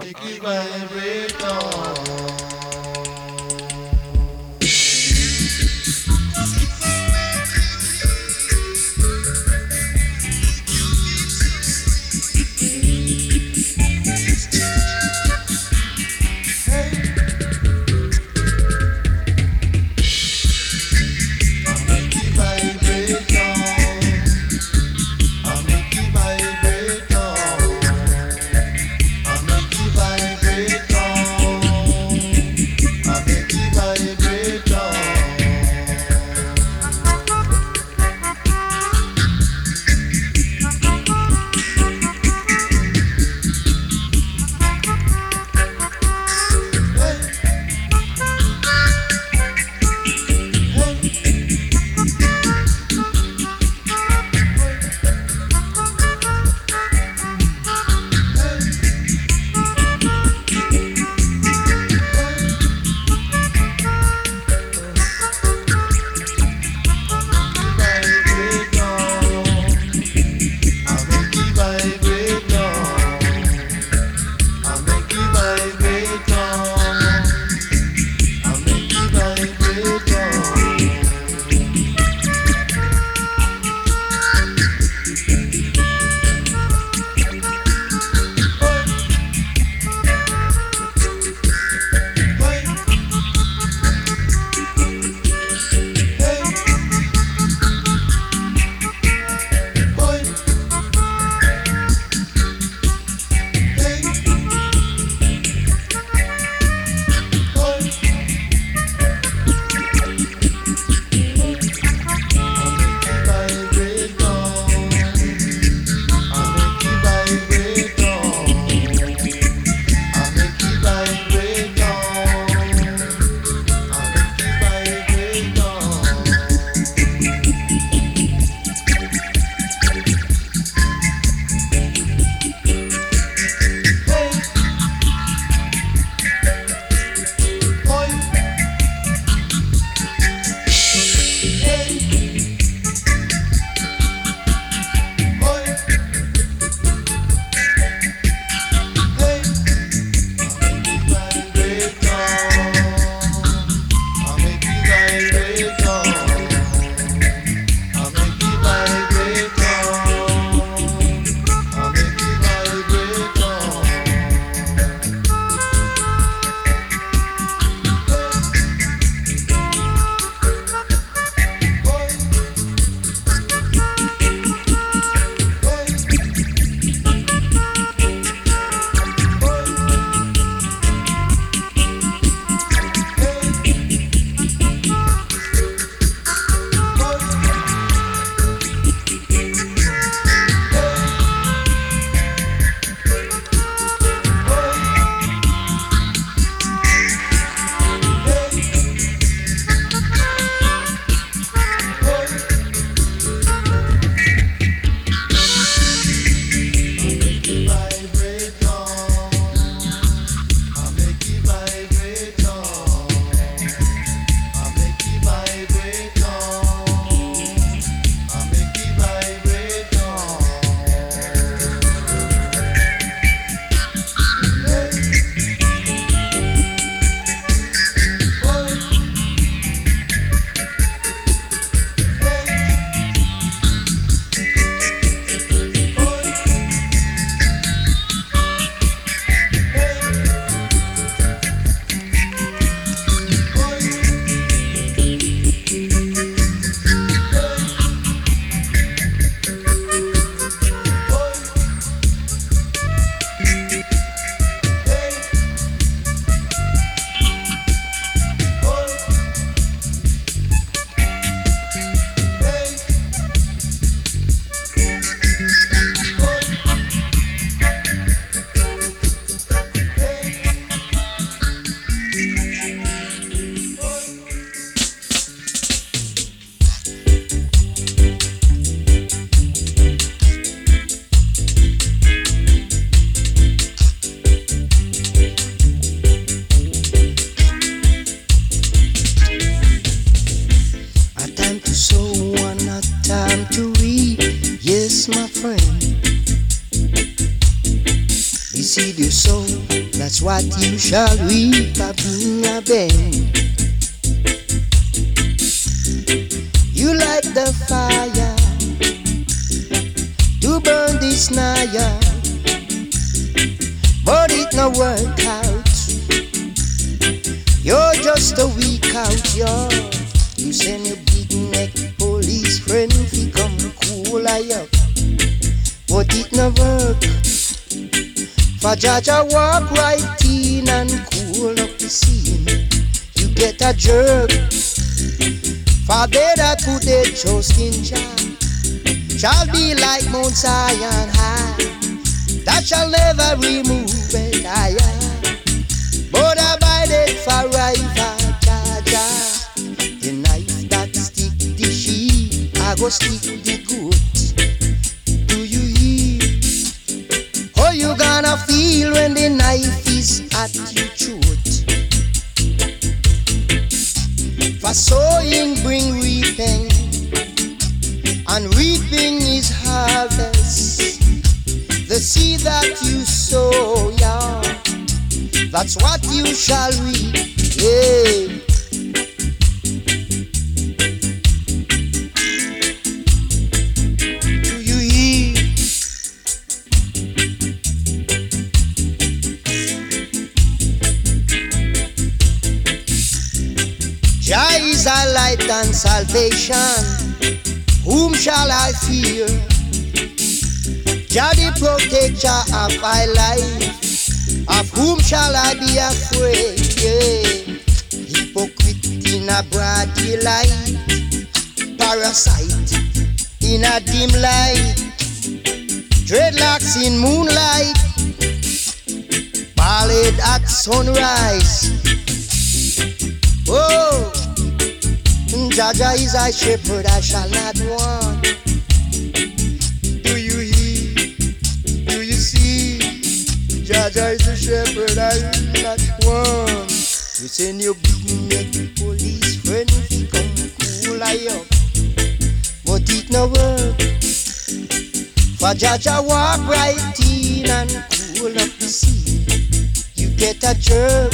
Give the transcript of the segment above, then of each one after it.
Receive your shall reap For sowing bring reaping, and reaping is harvest. The seed that you sow, yeah, that's what you shall reap. Yeah. And salvation. Whom shall I fear? Jah the protector of my life. Of whom shall I be afraid? Yeah. Hypocrite in a broad daylight. Parasite in a dim light. Dreadlocks in moonlight. Ballad at sunrise. Oh, Jah Jah is a shepherd, I shall not want. Do you hear? Do you see? Jah Jah is a shepherd, I will not want. You send your big neck police friend come cool I up, but it no work. For Jah Jah walk right in and cool up the sea. You get a jerk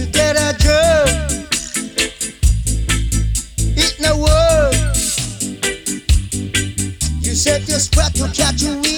you get a jerk. You set your spot to catch a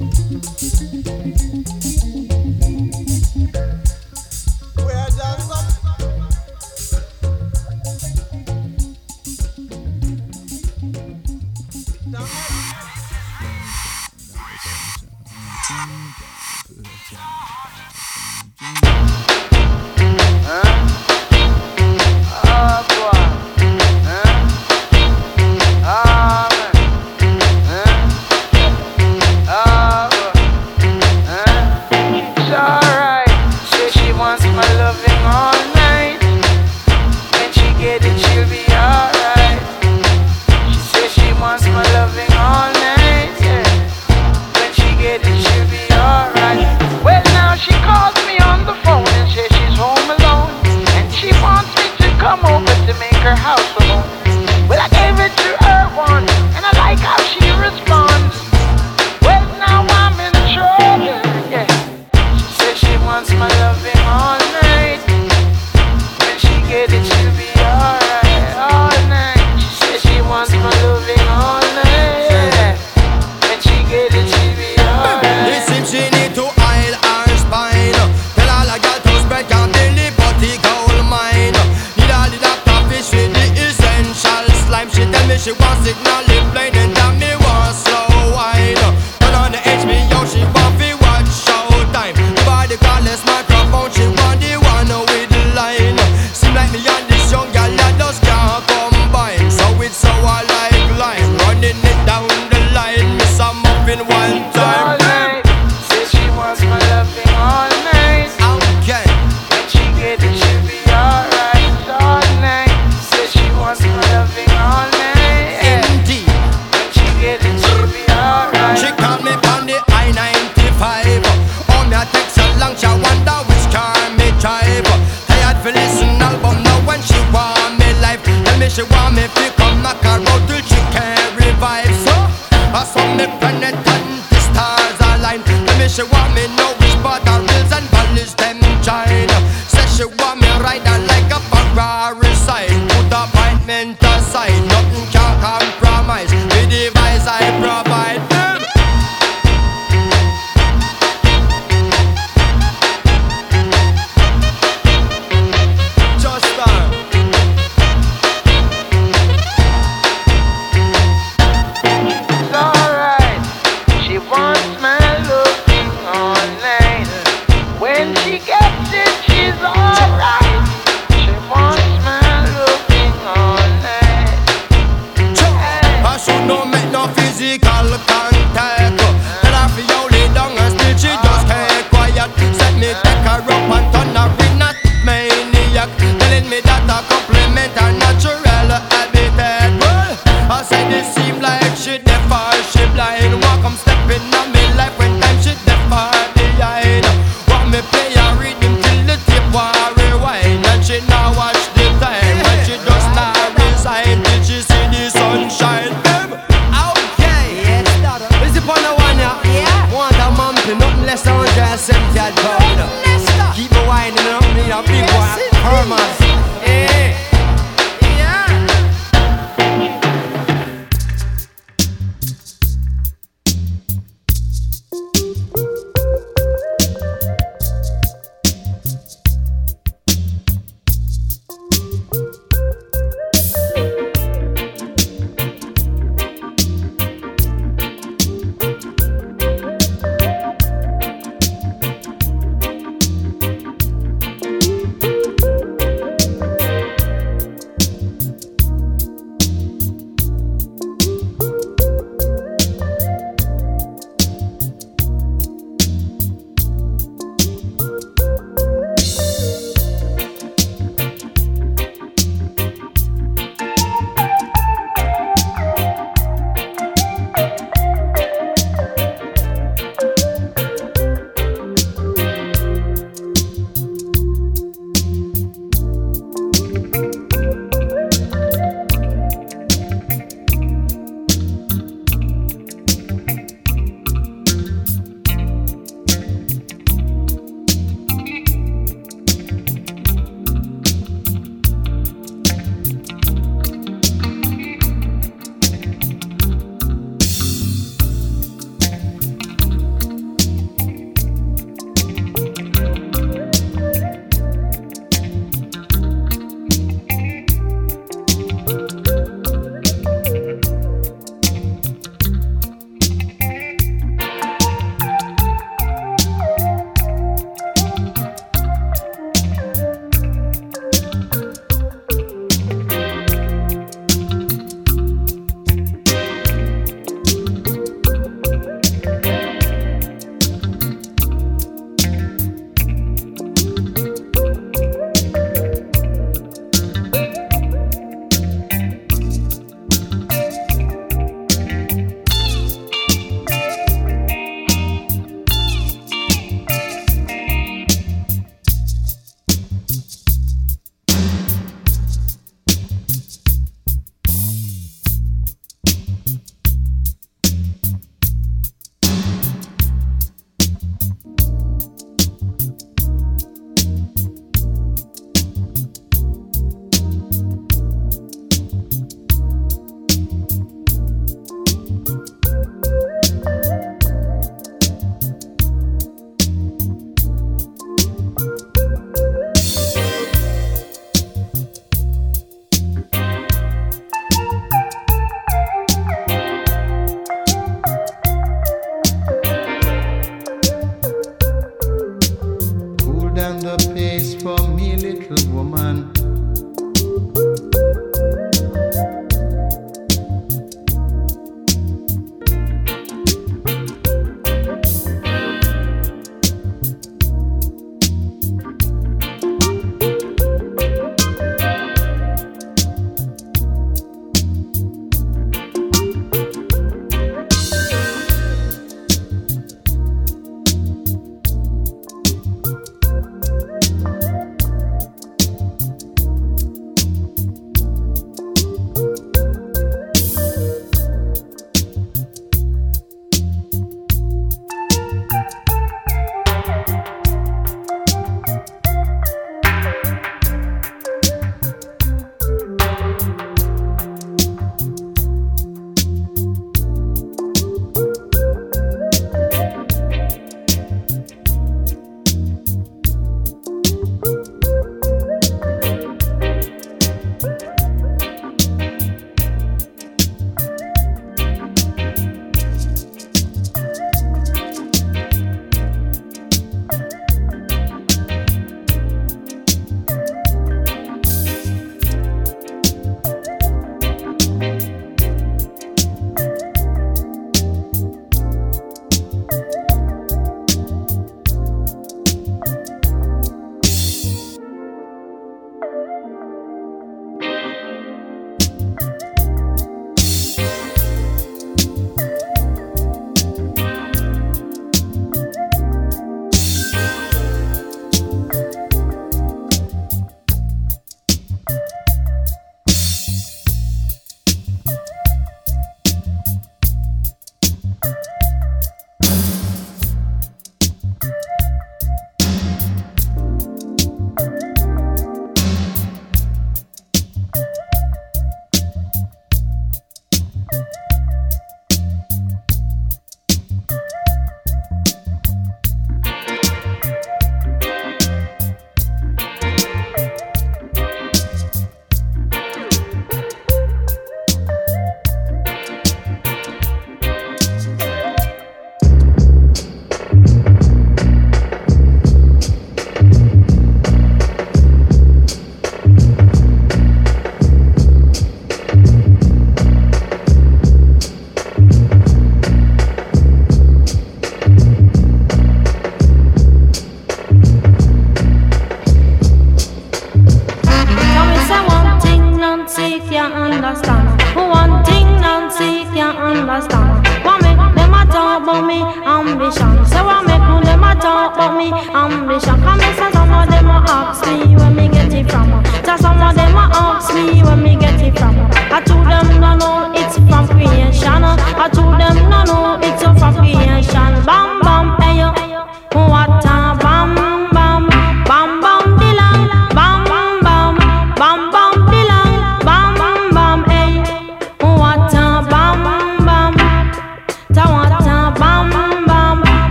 Música